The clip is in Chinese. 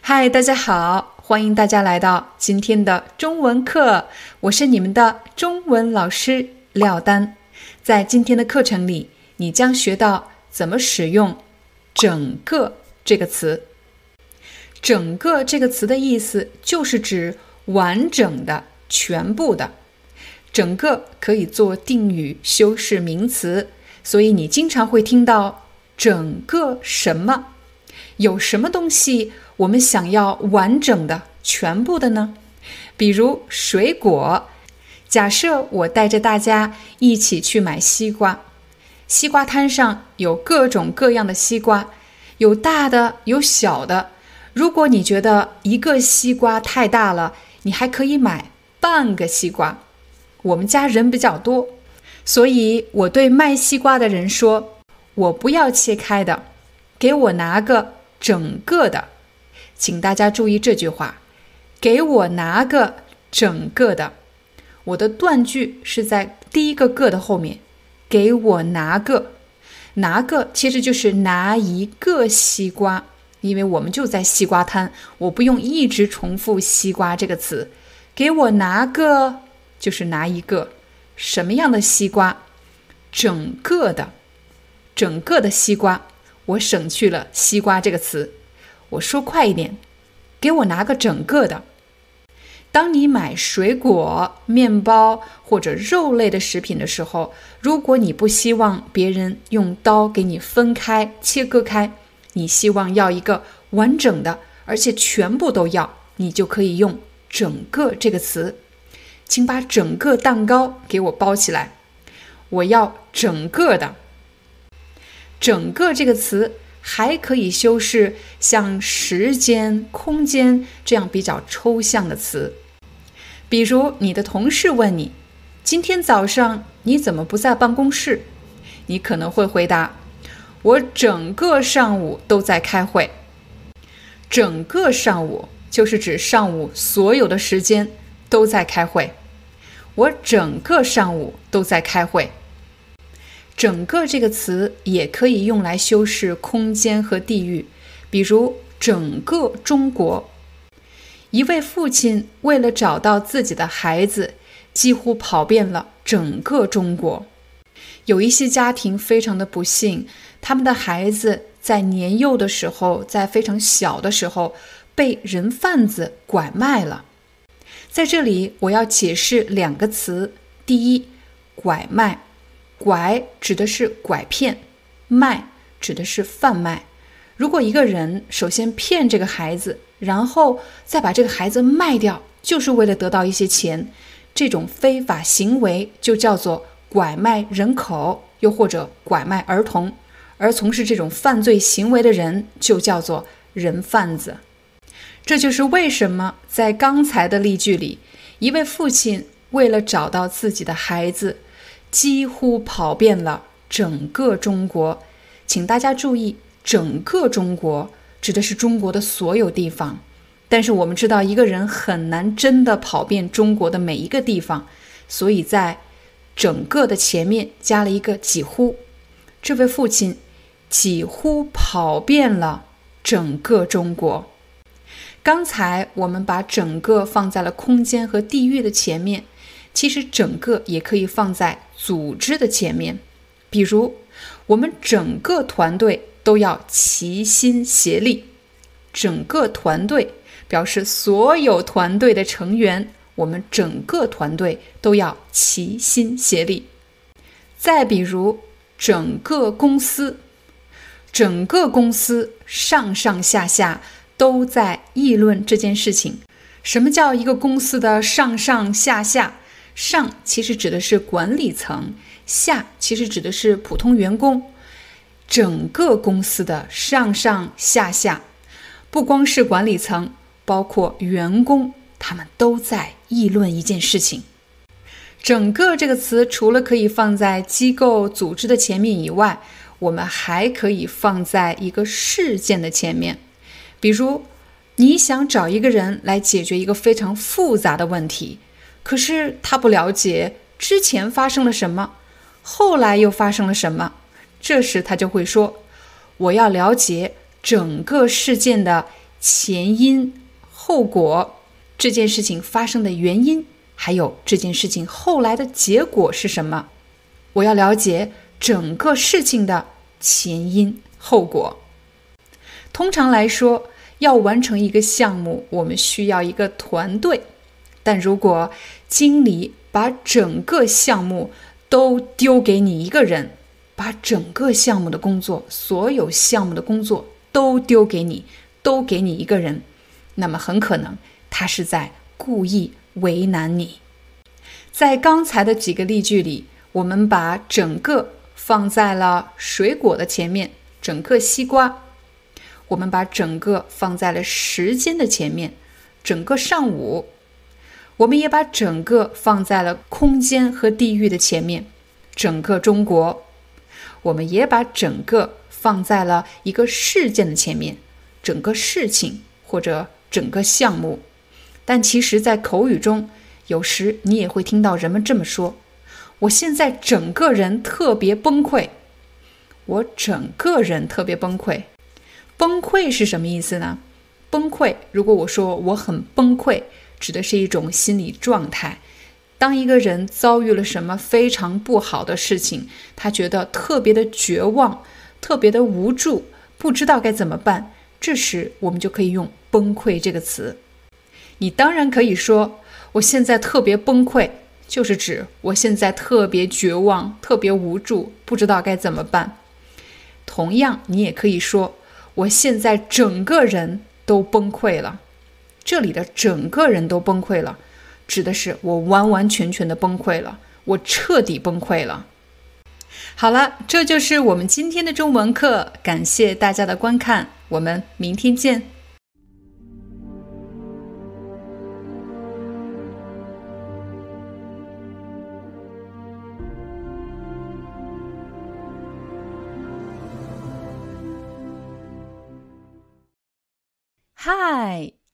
嗨，大家好，欢迎大家来到今天的中文课，我是你们的中文老师廖丹。在今天的课程里，你将学到怎么使用“整个”这个词。“整个”这个词的意思就是指完整的、全部的。整个可以做定语修饰名词，所以你经常会听到“整个什么”，有什么东西。我们想要完整的、全部的呢？比如水果，假设我带着大家一起去买西瓜，西瓜摊上有各种各样的西瓜，有大的，有小的。如果你觉得一个西瓜太大了，你还可以买半个西瓜。我们家人比较多，所以我对卖西瓜的人说：“我不要切开的，给我拿个整个的。”请大家注意这句话，给我拿个整个的。我的断句是在第一个个的后面，给我拿个，拿个其实就是拿一个西瓜，因为我们就在西瓜摊，我不用一直重复西瓜这个词，给我拿个就是拿一个。什么样的西瓜，整个的，整个的西瓜，我省去了西瓜这个词。我说快一点，给我拿个整个的。当你买水果、面包或者肉类的食品的时候，如果你不希望别人用刀给你分开、切割开，你希望要一个完整的，而且全部都要，你就可以用“整个”这个词。请把整个蛋糕给我包起来，我要整个的。整个这个词。还可以修饰像时间、空间这样比较抽象的词，比如你的同事问你：“今天早上你怎么不在办公室？”你可能会回答：“我整个上午都在开会。”整个上午就是指上午所有的时间都在开会。我整个上午都在开会。整个这个词也可以用来修饰空间和地域，比如整个中国。一位父亲为了找到自己的孩子，几乎跑遍了整个中国。有一些家庭非常的不幸，他们的孩子在年幼的时候，在非常小的时候被人贩子拐卖了。在这里，我要解释两个词：第一，拐卖。拐指的是拐骗，卖指的是贩卖。如果一个人首先骗这个孩子，然后再把这个孩子卖掉，就是为了得到一些钱，这种非法行为就叫做拐卖人口，又或者拐卖儿童。而从事这种犯罪行为的人就叫做人贩子。这就是为什么在刚才的例句里，一位父亲为了找到自己的孩子。几乎跑遍了整个中国，请大家注意，整个中国指的是中国的所有地方。但是我们知道，一个人很难真的跑遍中国的每一个地方，所以在整个的前面加了一个几乎。这位父亲几乎跑遍了整个中国。刚才我们把整个放在了空间和地域的前面。其实整个也可以放在组织的前面，比如我们整个团队都要齐心协力。整个团队表示所有团队的成员，我们整个团队都要齐心协力。再比如整个公司，整个公司上上下下都在议论这件事情。什么叫一个公司的上上下下？上其实指的是管理层，下其实指的是普通员工。整个公司的上上下下，不光是管理层，包括员工，他们都在议论一件事情。整个这个词除了可以放在机构、组织的前面以外，我们还可以放在一个事件的前面。比如，你想找一个人来解决一个非常复杂的问题，可是他不了解之前发生了什么，后来又发生了什么。这时他就会说：“我要了解整个事件的前因后果，这件事情发生的原因，还有这件事情后来的结果是什么。我要了解整个事情的前因后果。通常来说，要完成一个项目，我们需要一个团队。但如果经理把整个项目都丢给你一个人，把整个项目的工作，所有项目的工作都丢给你，都给你一个人，那么很可能他是在故意为难你。在刚才的几个例句里，我们把整个放在了水果的前面，整个西瓜；我们把整个放在了时间的前面，整个上午；我们也把整个放在了空间和地域的前面，整个中国。我们也把整个放在了一个事件的前面，整个事情或者整个项目。但其实，在口语中，有时你也会听到人们这么说：“我现在整个人特别崩溃。”我整个人特别崩溃。崩溃是什么意思呢？崩溃，如果我说我很崩溃，指的是一种心理状态。当一个人遭遇了什么非常不好的事情，他觉得特别的绝望，特别的无助，不知道该怎么办。这时，我们就可以用“崩溃”这个词。你当然可以说：“我现在特别崩溃”，就是指我现在特别绝望、特别无助，不知道该怎么办。同样，你也可以说：“我现在整个人都崩溃了。”这里的“整个人都崩溃了”。指的是我完完全全的崩溃了，我彻底崩溃了。好了，这就是我们今天的中文课，感谢大家的观看，我们明天见。Hi,